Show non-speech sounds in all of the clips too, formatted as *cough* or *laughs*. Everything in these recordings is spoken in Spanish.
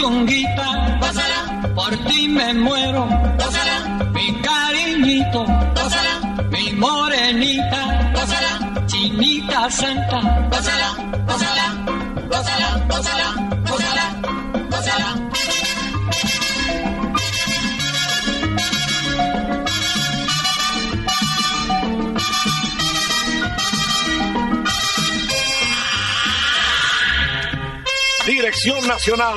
Mi puchonguita, gózala, por ti me muero, gózala, mi cariñito, gózala, mi morenita, gózala, chinita santa, gózala, gózala, gózala, gózala, gózala, gózala. Dirección Nacional,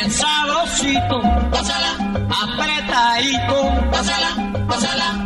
bien sabrosito. Pásala, apretadito. Pásala, pásala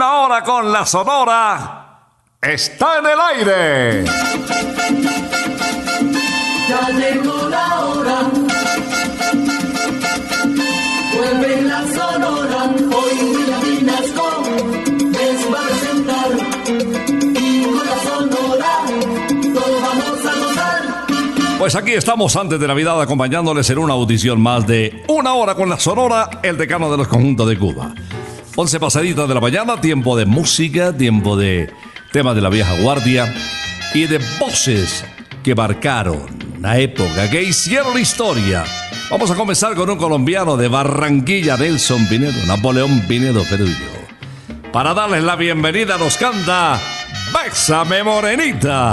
Una hora con la Sonora está en el aire. Ya llegó la hora. Vuelve la sonora. Hoy William Vinasco les va a presentar. Y con la sonora todos vamos a gozar. Pues aquí estamos antes de Navidad acompañándoles en una audición más de una hora con la Sonora, el decano de los conjuntos de Cuba. Once pasaditas de la mañana, tiempo de música, tiempo de temas de la vieja guardia y de voces que marcaron la época, que hicieron historia. Vamos a comenzar con un colombiano de Barranquilla, Nelson Pinedo, Napoleón Pinedo Perullo. Para darles la bienvenida nos canta Bésame Morenita.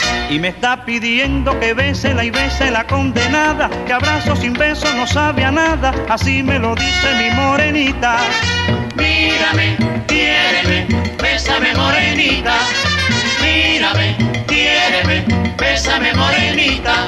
y me está pidiendo que bese y bese la condenada, que abrazo sin beso no sabe a nada, así me lo dice mi morenita. Mírame, quiéreme, bésame morenita. Mírame, quiéreme, bésame morenita.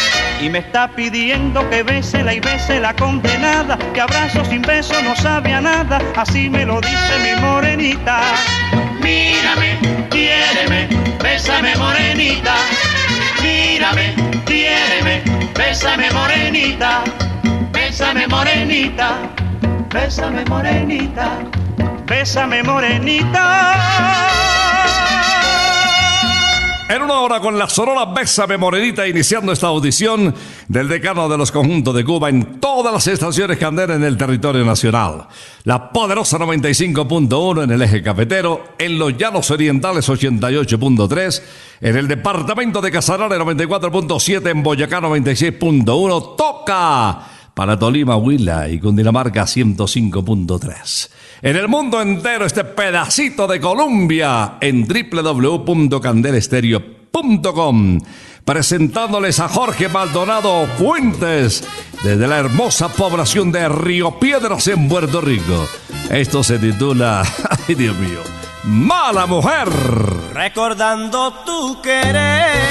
y me está pidiendo que bese y bese la condenada, que abrazo sin beso no sabe a nada, así me lo dice mi morenita. Mírame, quiéreme, bésame morenita. Mírame, quiéreme, bésame morenita. Bésame morenita, bésame morenita. Bésame morenita. En una hora con la sonora Bésame Morenita, iniciando esta audición del decano de los conjuntos de Cuba en todas las estaciones que anden en el territorio nacional. La poderosa 95.1 en el eje cafetero, en los llanos orientales 88.3, en el departamento de Casanare 94.7, en Boyacá 96.1, toca para Tolima, Huila y Cundinamarca 105.3. En el mundo entero este pedacito de Colombia en www.candelestereo.com presentándoles a Jorge Maldonado Fuentes desde la hermosa población de Río Piedras en Puerto Rico. Esto se titula, *laughs* ay Dios mío, Mala Mujer. Recordando tu querer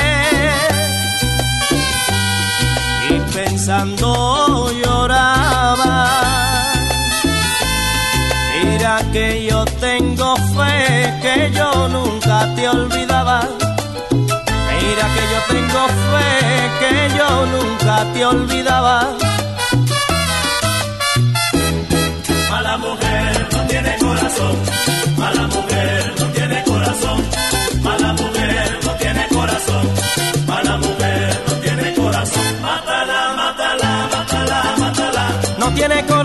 pensando lloraba. Mira que yo tengo fe que yo nunca te olvidaba. Mira que yo tengo fe que yo nunca te olvidaba. Mala mujer no tiene corazón, mala mujer no tiene corazón, mala mujer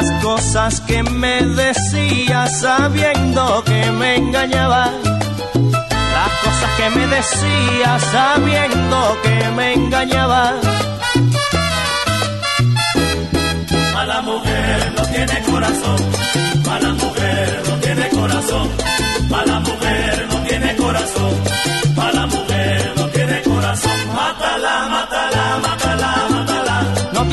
Las cosas que me decías sabiendo que me engañaba. Las cosas que me decías sabiendo que me engañaba. Mala mujer no tiene corazón, mala mujer no tiene corazón, mala mujer no tiene corazón,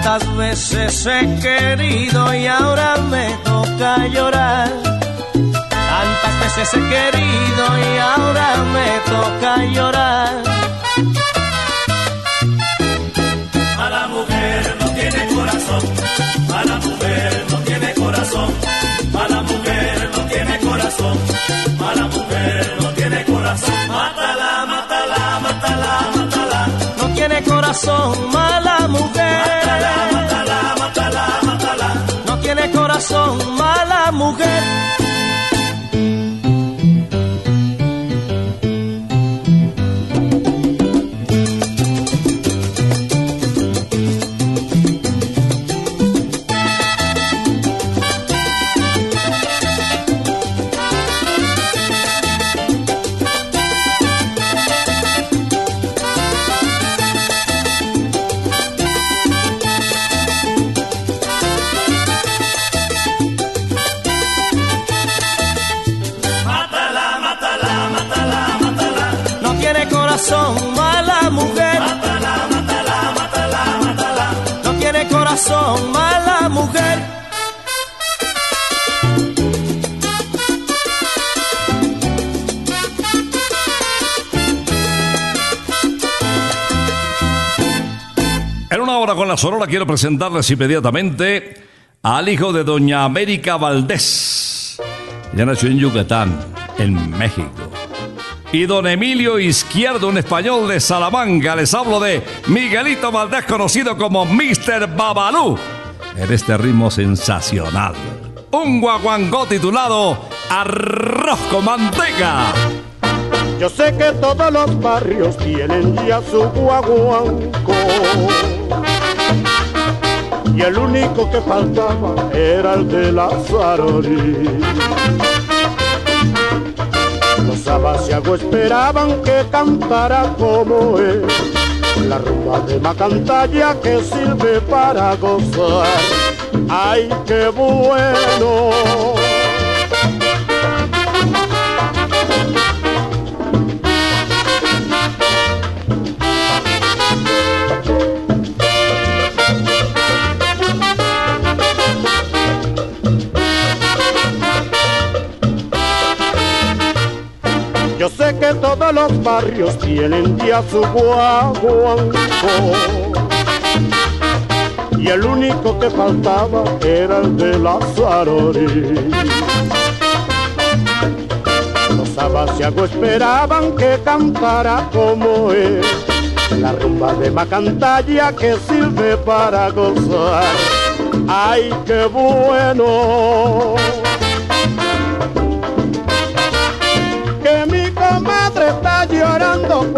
Tantas veces he querido y ahora me toca llorar. Tantas veces he querido y ahora me toca llorar. Mala mujer no tiene corazón, corazón, mala mujer. Mátala, mátala, mátala. No tiene corazón, mala mujer. Sonora quiero presentarles inmediatamente al hijo de doña América Valdés. Ya nació en Yucatán, en México. Y don Emilio Izquierdo, un español de Salamanca. Les hablo de Miguelito Valdés, conocido como Mr. Babalú. En este ritmo sensacional. Un guaguancó titulado Arroz con manteca. Yo sé que todos los barrios tienen ya su guaguanco. Y el único que faltaba era el de la Sarori. Los abasiagos esperaban que cantara como él. La rumba de Macantalla que sirve para gozar. ¡Ay, qué bueno! Barrios tienen ya su guaguanco y el único que faltaba era el de la Sarori. Los abasiagos esperaban que cantara como él, la rumba de Macantalla que sirve para gozar. ¡Ay, qué bueno!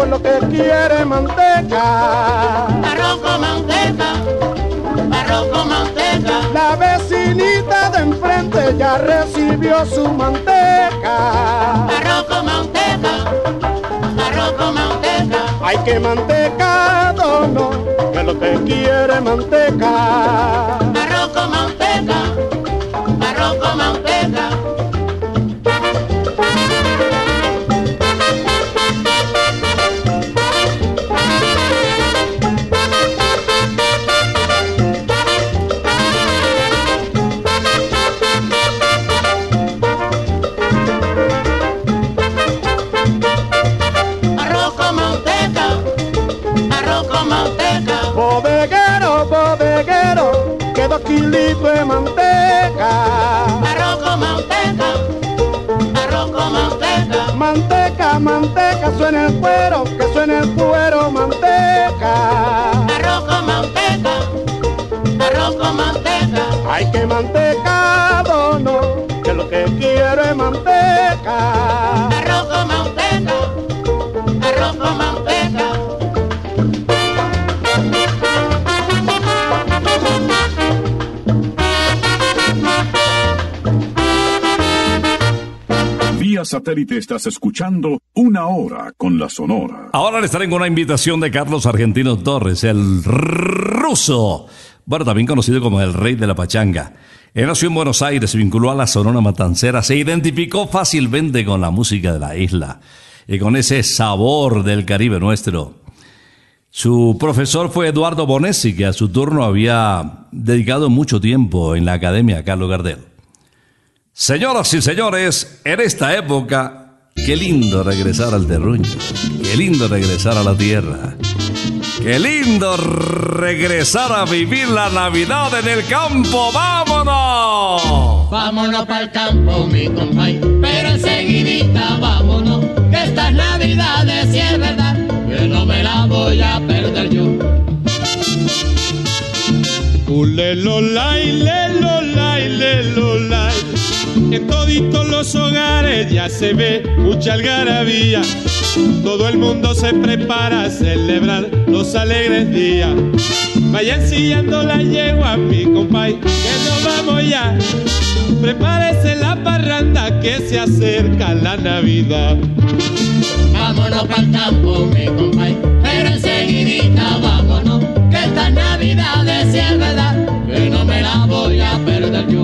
Por lo que quiere manteca. Arroz con manteca, arroz con manteca, La vecinita de enfrente ya recibió su manteca. arroz con manteca, arroz con manteca, Hay que mantecado, no, que lo que quiere manteca. arroz con manteca, arroz con manteca. Dos kilitos de manteca. arroz con manteca, arroz con manteca, Manteca, manteca, suena el cuero, que suena el cuero, manteca. arroz con manteca, arroz con manteca. Hay que mantecado, no, que lo que quiero es manteca. Satélite estás escuchando Una Hora con la Sonora. Ahora les traigo una invitación de Carlos Argentino Torres, el ruso. Bueno, también conocido como el rey de la pachanga. Él nació en Buenos Aires, se vinculó a la Sonora Matancera, se identificó fácilmente con la música de la isla y con ese sabor del Caribe nuestro. Su profesor fue Eduardo Bonesi, que a su turno había dedicado mucho tiempo en la Academia Carlos Gardel. Señoras y señores, en esta época, qué lindo regresar al terruño, qué lindo regresar a la tierra, qué lindo regresar a vivir la Navidad en el campo, vámonos. Vámonos para el campo, mi compay, pero enseguidita vámonos, que estas navidades si es verdad, que no me la voy a perder yo. Ulelolay, lelolay, lelolay. En toditos los hogares ya se ve mucha algarabía. Todo el mundo se prepara a celebrar los alegres días. Vayan sillando la yegua, mi compay, que nos vamos ya. Prepárese la parranda que se acerca la Navidad. Vámonos el campo, mi compay, pero enseguidita vámonos, que estas navidades si es verdad, que no me la voy a perder yo.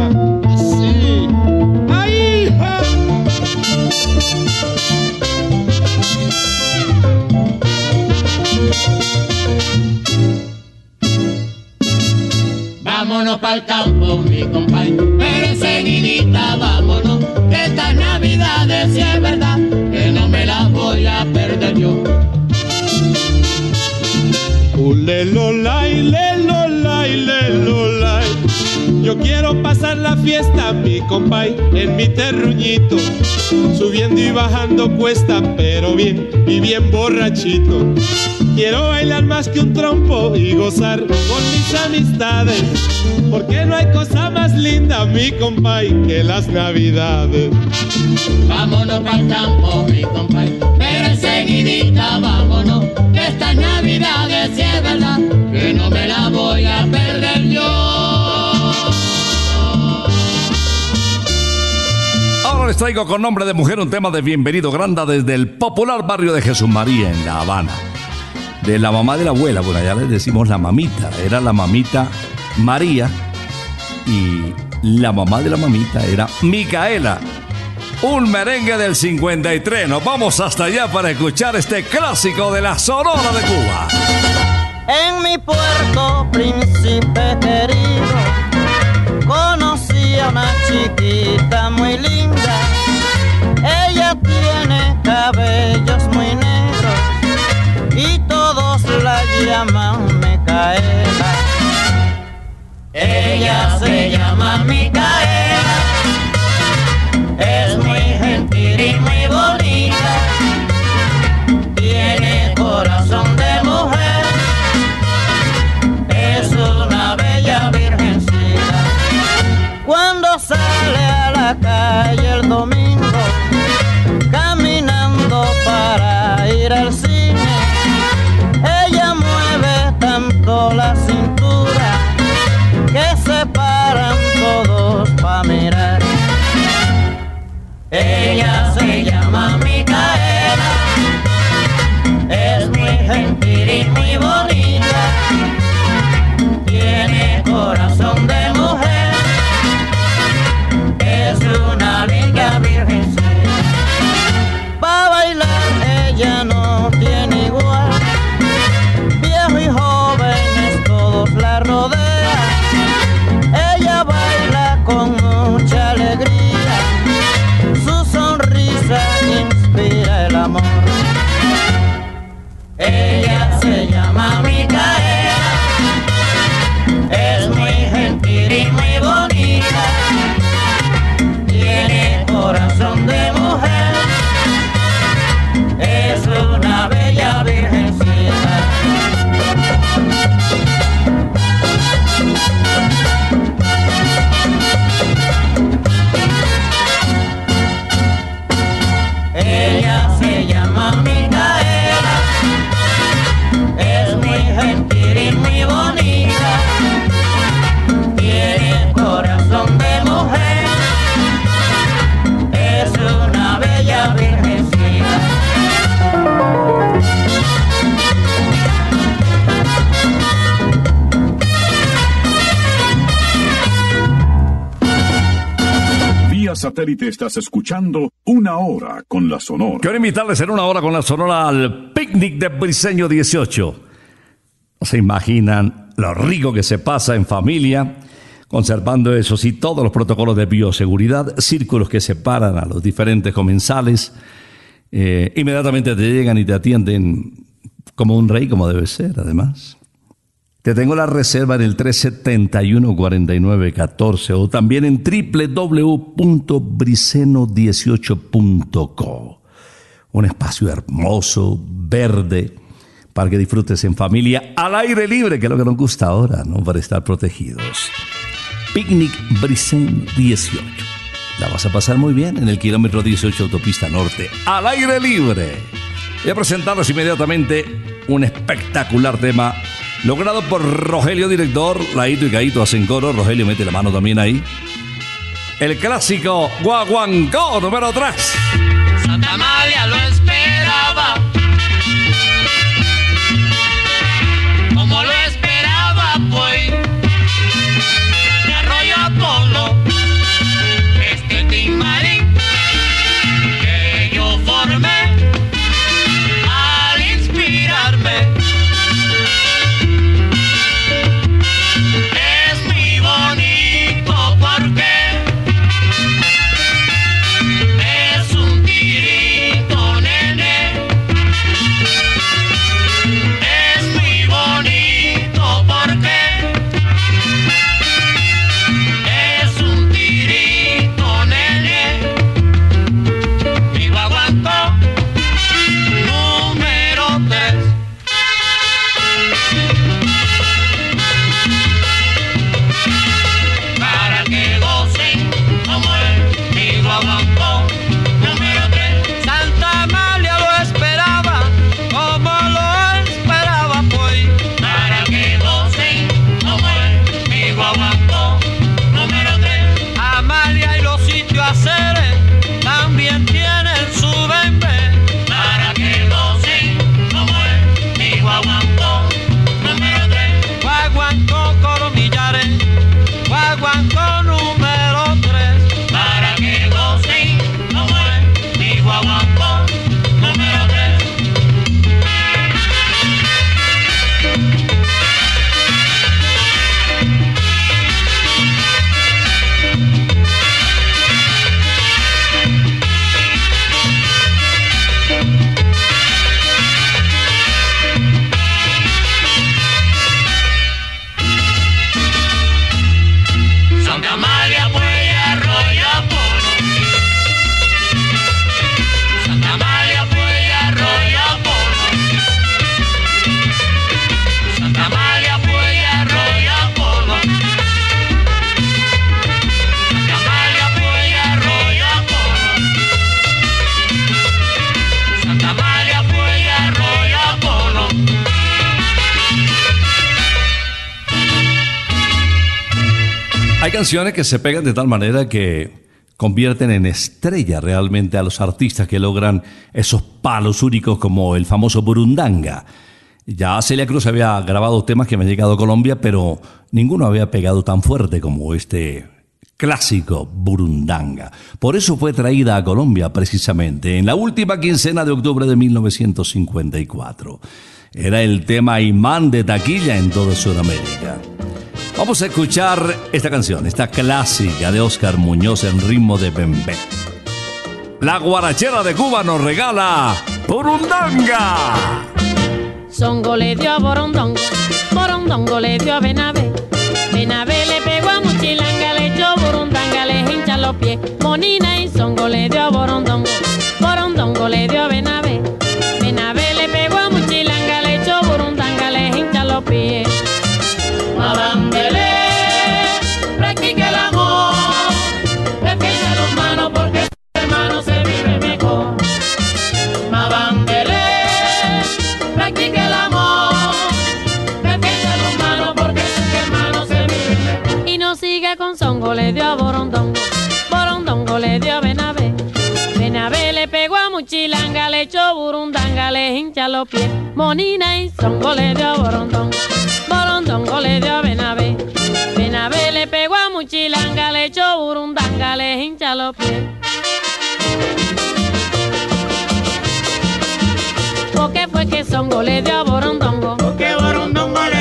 Así. ¡Ahí! ja! Vámonos pa'l campo, mi compay, pero enseguidita vámonos, que estas navidades si es verdad, que no me las voy a perder yo. Ulelolay, lelolay, lelolay. Yo quiero pasar la fiesta, mi compay, en mi terruñito. Subiendo y bajando cuesta, pero bien y bien borrachito. Quiero bailar más que un trompo y gozar con mis amistades. Porque no hay cosa más linda, mi compay, que las navidades. Vámonos pa'l campo, mi compay, pero enseguidita vámonos, que estas navidades si es verdad, que no me las voy a perder yo. Les traigo con nombre de mujer un tema de Bienvenido Granda desde el popular barrio de Jesús María en La Habana. De la mamá de la abuela, bueno, ya les decimos la mamita, era la mamita María y la mamá de la mamita era Micaela. Un merengue del 53. Nos vamos hasta allá para escuchar este clásico de la Sonora de Cuba. En mi puerto, príncipe querido, conocí a una chiquita muy linda. Tiene cabellos muy negros y todos la llaman Micaela. Ella se llama Micaela, es muy gentil y muy bonita, tiene corazón de mujer es una bella virgencita. Cuando sale a la calle el domingo, Satélite estás escuchando Una Hora con la Sonora. Quiero invitarles en una hora con la Sonora al picnic de Briseño 18. No se imaginan lo rico que se pasa en familia, conservando eso sí todos los protocolos de bioseguridad, círculos que separan a los diferentes comensales. Eh, inmediatamente te llegan y te atienden como un rey, como debe ser, además. Te tengo la reserva en el 371-4914 o también en www.briceno18.co. Un espacio hermoso, verde, para que disfrutes en familia al aire libre, que es lo que nos gusta ahora, ¿no? Para estar protegidos. Picnic Brisen 18. La vas a pasar muy bien en el kilómetro 18 autopista norte, al aire libre. Voy a presentarles inmediatamente un espectacular tema logrado por Rogelio Director. Laito y Caito hacen coro. Rogelio mete la mano también ahí. El clásico Guaguancó número 3. Santa María lo esperaba. Como lo esperaba, pues. Canciones que se pegan de tal manera que convierten en estrella realmente a los artistas que logran esos palos únicos como el famoso Burundanga. Ya Celia Cruz había grabado temas que me han llegado a Colombia, pero ninguno había pegado tan fuerte como este clásico Burundanga. Por eso fue traída a Colombia precisamente en la última quincena de octubre de 1954. Era el tema imán de taquilla en toda Sudamérica. Vamos a escuchar esta canción, esta clásica de Oscar Muñoz en ritmo de bembé. La guarachera de Cuba nos regala Burundanga. Songo le dio a Borondongo, Borondongo le dio a Benavé. Benavé le pegó a Muchilanga, le echó Burundanga, le hincha los pies. Monina y Songo le dio a Borondongo le hincha los pies. Monina y Songo le dio a Borondongo, le dio a Benavé. Benavé le pegó a Muchilanga, le echó Burundanga, le hincha los pies. Porque fue que Songo le dio a Borondongo, Borondongo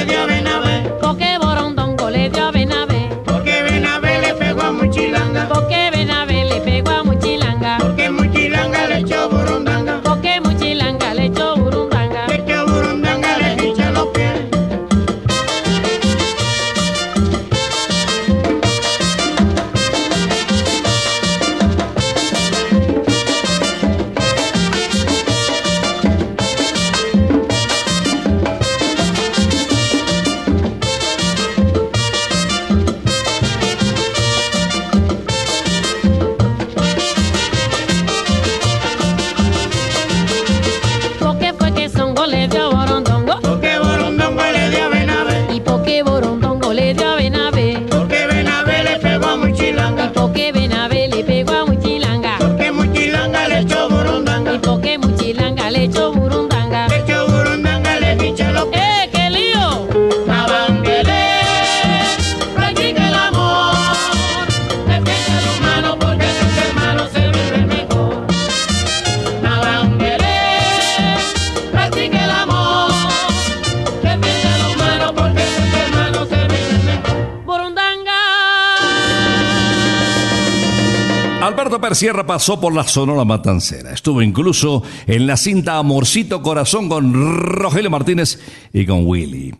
Sierra pasó por la Sonora Matancera. Estuvo incluso en la cinta Amorcito Corazón con Rogelio Martínez y con Willy.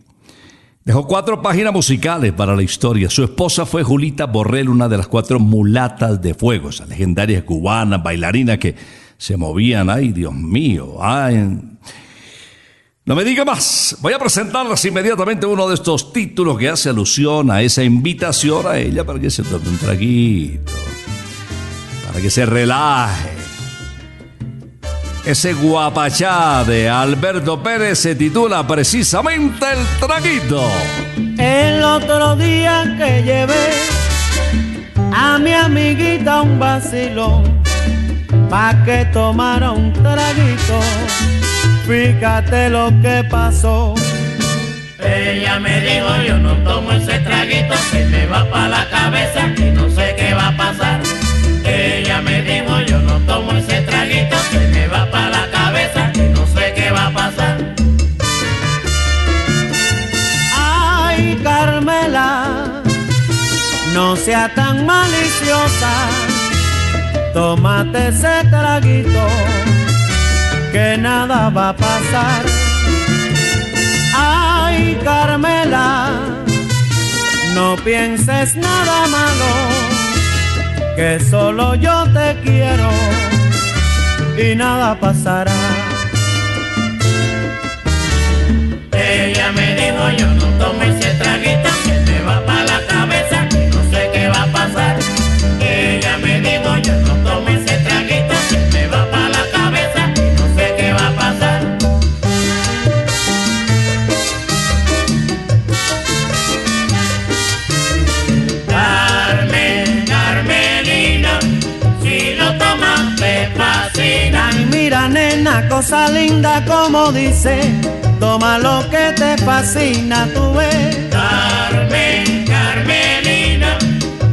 Dejó cuatro páginas musicales para la historia. Su esposa fue Julita Borrell, una de las cuatro mulatas de fuego, esa legendaria cubana, bailarina que se movían. Ay, Dios mío. Ay. No me diga más. Voy a presentarles inmediatamente uno de estos títulos que hace alusión a esa invitación a ella para que se tome un traguito para que se relaje. Ese guapachá de Alberto Pérez se titula precisamente El Traguito. El otro día que llevé a mi amiguita un vacilón pa' que tomara un traguito, fíjate lo que pasó. Ella me dijo yo no tomo ese traguito, se me va pa' la cabeza y no sé qué va a pasar. Ella me dijo yo no tomo ese traguito, se me va pa' la cabeza y no sé qué va a pasar. Ay, Carmela, no sea tan maliciosa, tómate ese traguito, que nada va a pasar. Ay, Carmela, no pienses nada malo que solo yo te quiero y nada pasará. Ella me dijo yo no tomo ese traguito que me va pa' la linda como dice, toma lo que te fascina, tú ves. Carmen, Carmelina,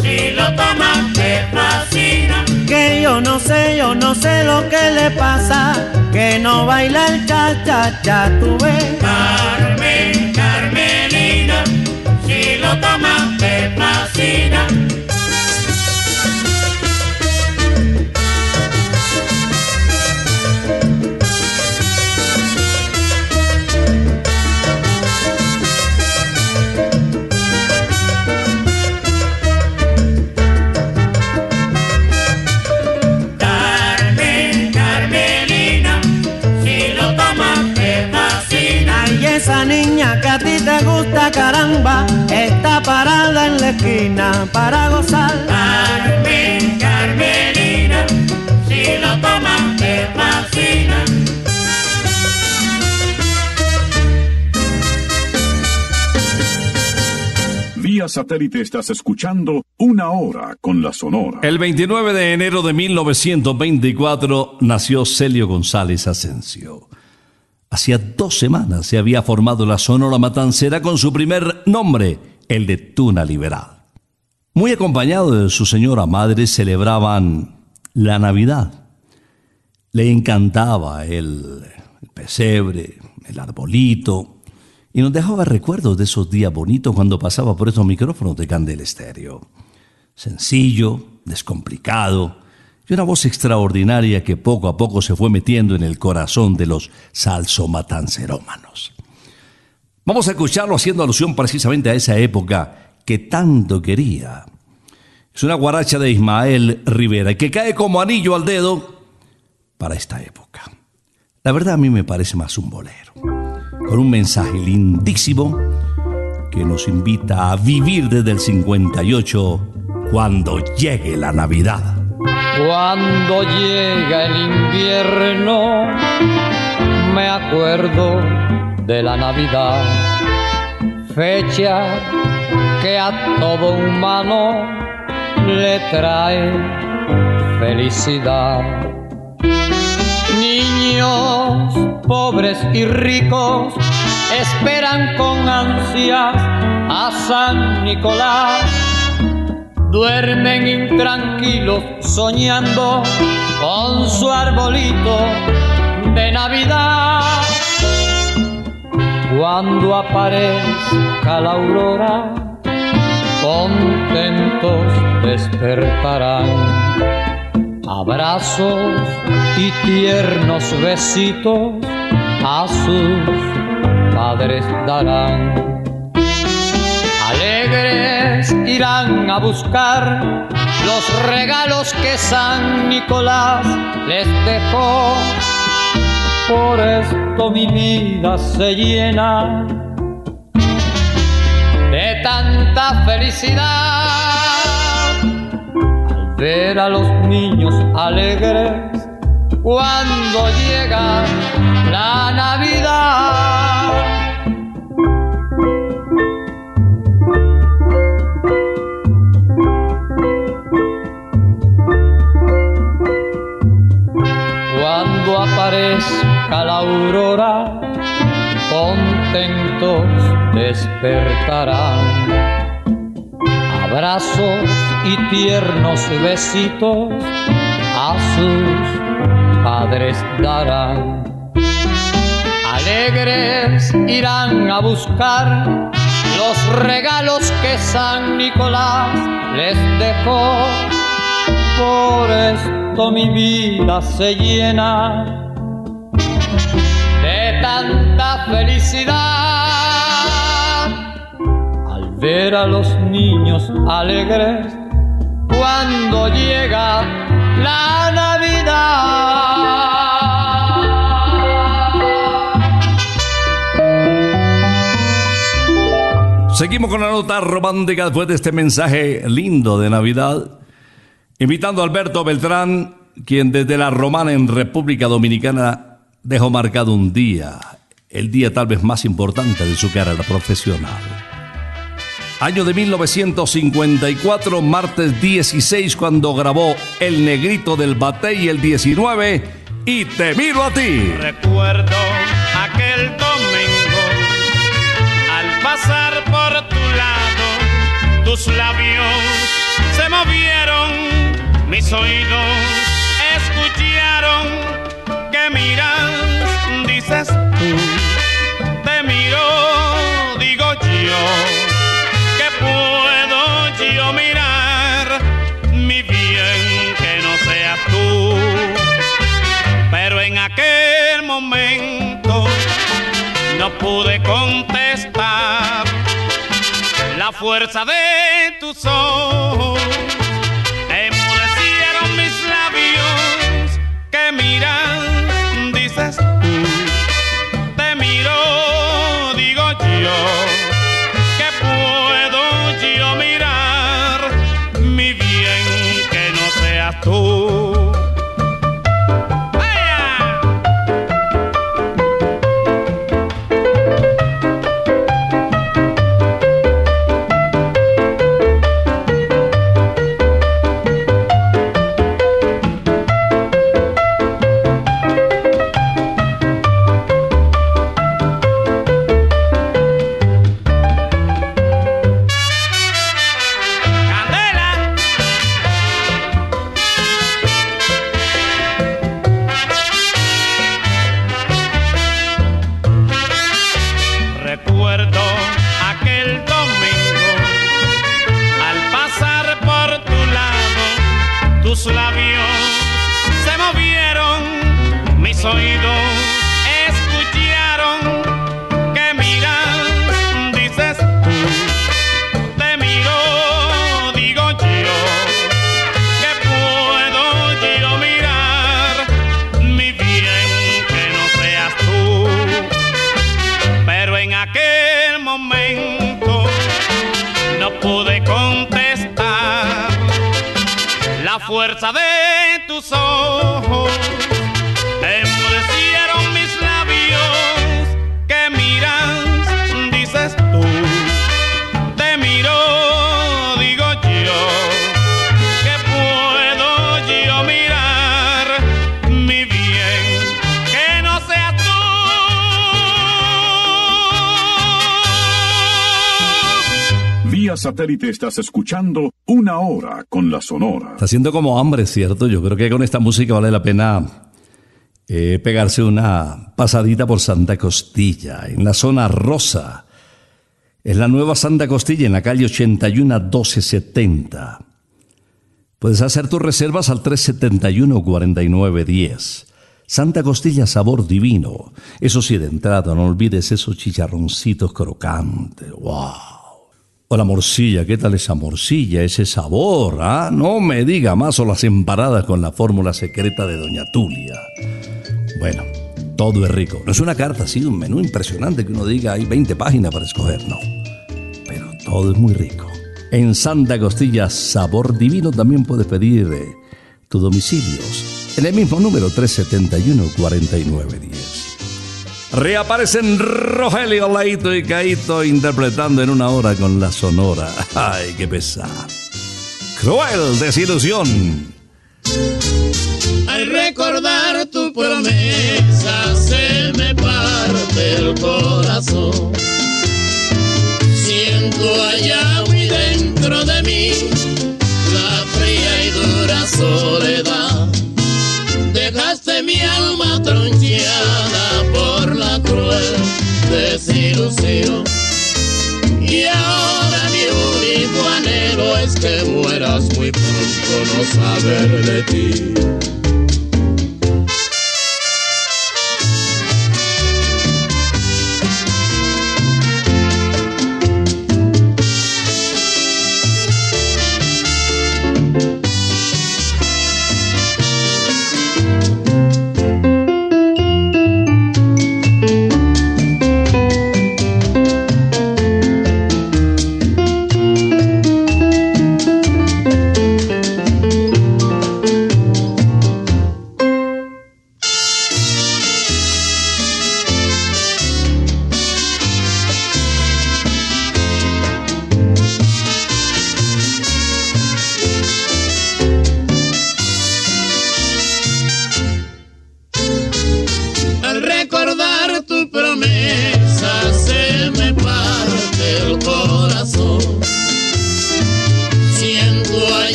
si lo tomas te fascina. Que yo no sé, yo no sé lo que le pasa, que no baila el cha cha cha, tú ves. Carmen, Carmelina, si lo tomas te fascina. Caramba, está parada en la esquina para gozar. Carmen, Carmelina, si lo tomas te fascina. Vía satélite estás escuchando Una Hora con la Sonora. El 29 de enero de 1924 nació Celio González Asensio. Hacía dos semanas se había formado la Sonora Matancera con su primer nombre, el de Tuna Liberal. Muy acompañado de su señora madre celebraban la Navidad. Le encantaba el, pesebre, el arbolito, y nos dejaba recuerdos de esos días bonitos cuando pasaba por esos micrófonos de Candel Estéreo. Sencillo, descomplicado, y una voz extraordinaria que poco a poco se fue metiendo en el corazón de los salsomatancerómanos. Vamos a escucharlo haciendo alusión precisamente a esa época que tanto quería. Es una guaracha de Ismael Rivera que cae como anillo al dedo para esta época. La verdad a mí me parece más un bolero, con un mensaje lindísimo que nos invita a vivir desde el 58 cuando llegue la Navidad. Cuando llega el invierno, me acuerdo de la Navidad, fecha que a todo humano le trae felicidad. Niños pobres y ricos esperan con ansias a San Nicolás duermen intranquilos soñando con su arbolito de Navidad. Cuando aparezca la aurora, contentos despertarán abrazos y tiernos besitos a sus padres darán. Irán a buscar los regalos que San Nicolás les dejó. Por esto mi vida se llena de tanta felicidad al ver a los niños alegres cuando llega la Navidad. Aparezca la aurora, contentos despertarán. Abrazos y tiernos besitos a sus padres darán. Alegres irán a buscar los regalos que San Nicolás les dejó. Por esto mi vida se llena de tanta felicidad al ver a los niños alegres cuando llega la Navidad. Seguimos con la nota romántica después de este mensaje lindo de Navidad. Invitando a Alberto Beltrán, quien desde la Romana en República Dominicana dejó marcado un día, el día tal vez más importante de su carrera profesional. Año de 1954, martes 16, cuando grabó El Negrito del Bate y el 19, y Te Miro a Ti. Recuerdo aquel domingo al pasar por tu lado, tus labios se movieron, mis oídos escucharon que miras, dices tú, te miro, digo yo puedo yo mirar mi bien que no seas tú. Pero en aquel momento no pude contestar la fuerza de tus ojos. Emudecieron mis labios que miran, fuerza de satélite estás escuchando una hora con la Sonora. Está haciendo como hambre, ¿cierto? Yo creo que con esta música vale la pena eh, pegarse una pasadita por Santa Costilla, en la zona rosa. Es la nueva Santa Costilla, en la calle 81 1270. Puedes hacer tus reservas al 371-4910. Santa Costilla Sabor Divino. Eso sí, de entrada, no olvides esos chicharroncitos crocantes. ¡Wow! O la morcilla, ¿qué tal esa morcilla? Ese sabor, ¿ah? No me diga más o las emparadas con la fórmula secreta de Doña Tulia. Bueno, todo es rico. No es una carta así, un menú impresionante que uno diga hay 20 páginas para escoger, no. Pero todo es muy rico. En Santa Costilla Sabor Divino también puedes pedir eh, tus domicilios en el mismo número 371-4910. Reaparecen Rogelio, Laito y Caito interpretando en una hora con la sonora. ¡Ay, qué pesar! Cruel desilusión. Al recordar tu promesa se me parte el corazón. Siento allá muy dentro de mí la fría y dura soledad. Dejaste mi alma troncheada por la cruel desilusión. Y ahora mi único anhelo es que mueras muy pronto no saber de ti.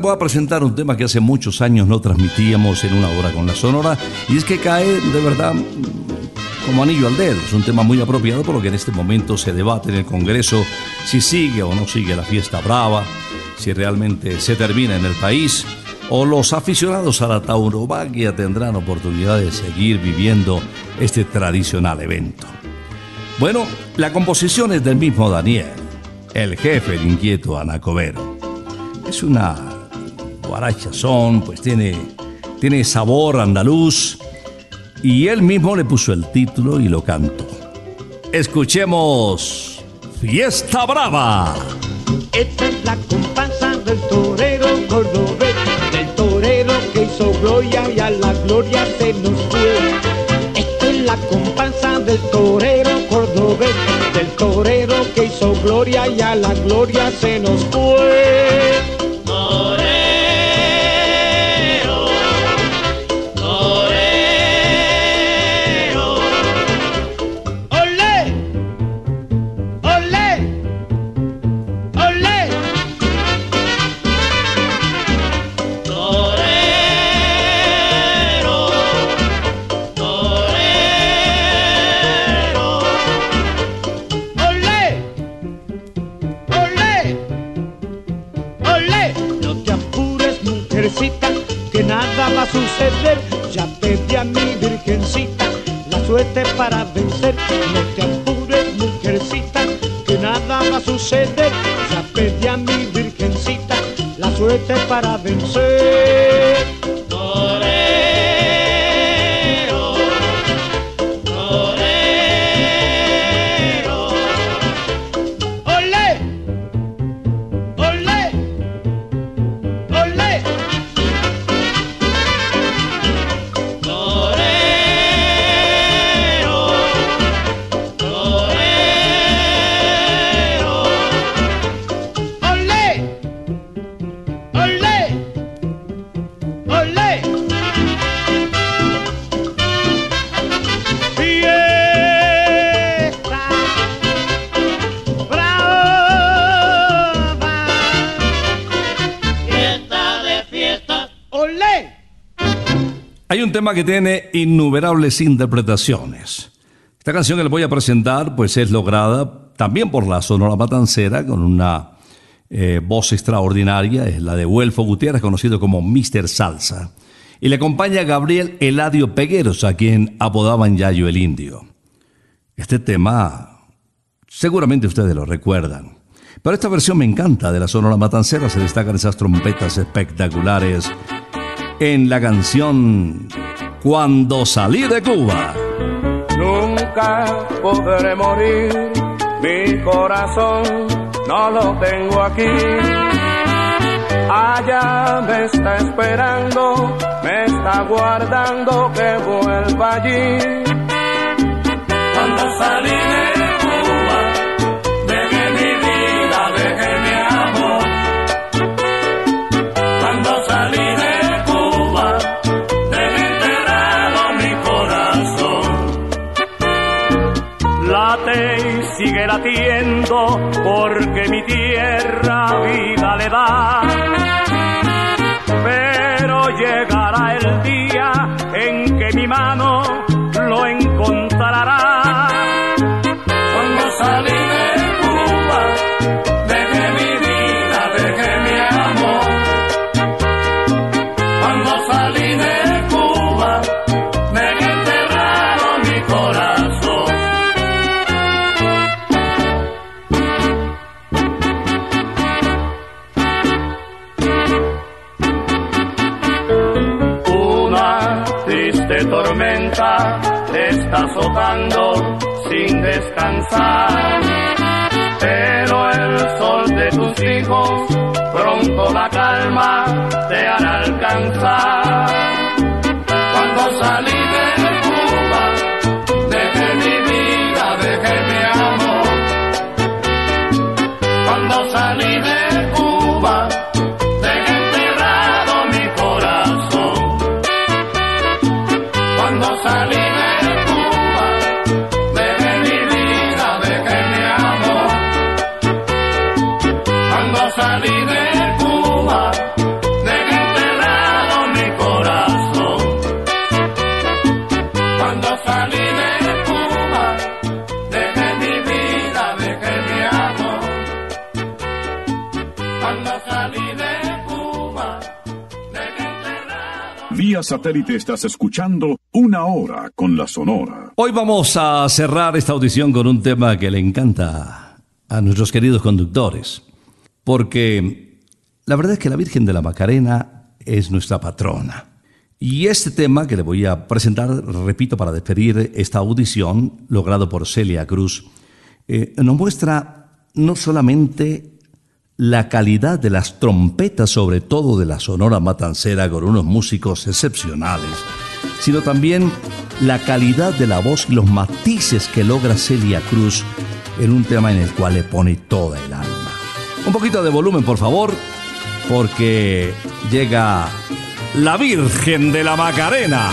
Voy a presentar un tema que hace muchos años no transmitíamos en una hora con la Sonora y es que cae de verdad como anillo al dedo. Es un tema muy apropiado por lo que en este momento se debate en el Congreso si sigue o no sigue la fiesta brava, si realmente se termina en el país o los aficionados a la tauromaquia tendrán oportunidad de seguir viviendo este tradicional evento. Bueno, la composición es del mismo Daniel, el jefe, el inquieto Anacobero. Es una guaracha son, pues tiene, tiene sabor andaluz y él mismo le puso el título y lo cantó. Escuchemos Fiesta Brava. Esta es la comparsa del torero cordobés, del torero que hizo gloria y a la gloria se nos fue. Esta es la comparsa del torero cordobés, del torero que hizo gloria y a la gloria se nos fue. Hay un tema que tiene innumerables interpretaciones. Esta canción que les voy a presentar, pues es lograda también por la Sonora Matancera, con una eh, voz extraordinaria, es la de Huelfo Gutiérrez, conocido como Mr. Salsa. Y le acompaña Gabriel Eladio Pegueros, a quien apodaban Yayo el Indio. Este tema, seguramente ustedes lo recuerdan. Pero esta versión me encanta de la Sonora Matancera, se destacan esas trompetas espectaculares en la canción Cuando salí de Cuba. Nunca podré morir, mi corazón no lo tengo aquí. Allá me está esperando, me está guardando que vuelva allí. Cuando salí sigue latiendo porque mi tierra vida le da. Pero llegará el día en que mi mano lo encontrará. Satélite estás escuchando Una Hora con la Sonora. Hoy vamos a cerrar esta audición con un tema que le encanta a nuestros queridos conductores, porque la verdad es que la Virgen de la Macarena es nuestra patrona. Y este tema que le voy a presentar, repito, para despedir esta audición, logrado por Celia Cruz, eh, nos muestra no solamente la calidad de las trompetas, sobre todo de la Sonora Matancera, con unos músicos excepcionales, sino también la calidad de la voz y los matices que logra Celia Cruz en un tema en el cual le pone toda el alma. Un poquito de volumen, por favor, porque llega la Virgen de la Macarena.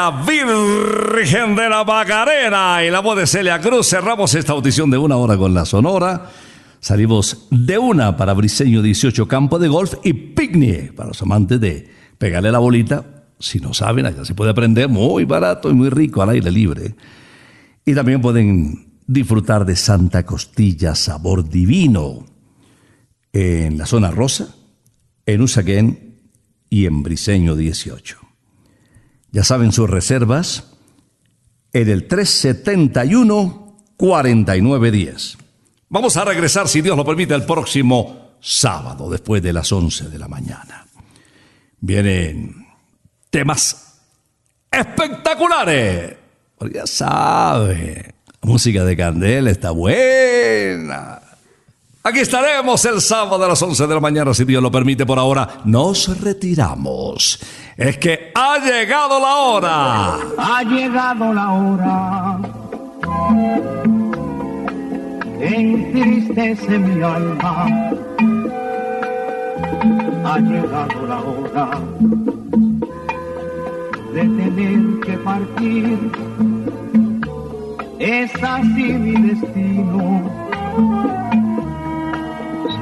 La Virgen de la Macarena y la voz de Celia Cruz cerramos esta audición de una hora con la Sonora. Salimos de una para Briseño 18 Campo de Golf y Picnic para los amantes de pegarle la bolita. Si no saben, allá se puede aprender muy barato y muy rico al aire libre. Y también pueden disfrutar de Santa Costilla Sabor Divino en la zona rosa, en Usaquén y en Briseño 18. Ya saben sus reservas en el 371-4910. Vamos a regresar, si Dios lo permite, el próximo sábado, después de las 11 de la mañana. Vienen temas espectaculares. Porque ya sabe, la música de Candela está buena. Aquí estaremos el sábado a las 11 de la mañana, si Dios lo permite. Por ahora, nos retiramos. Es que ha llegado la hora. Ha llegado la hora. Entristece mi alma. Ha llegado la hora de tener que partir. Es así mi destino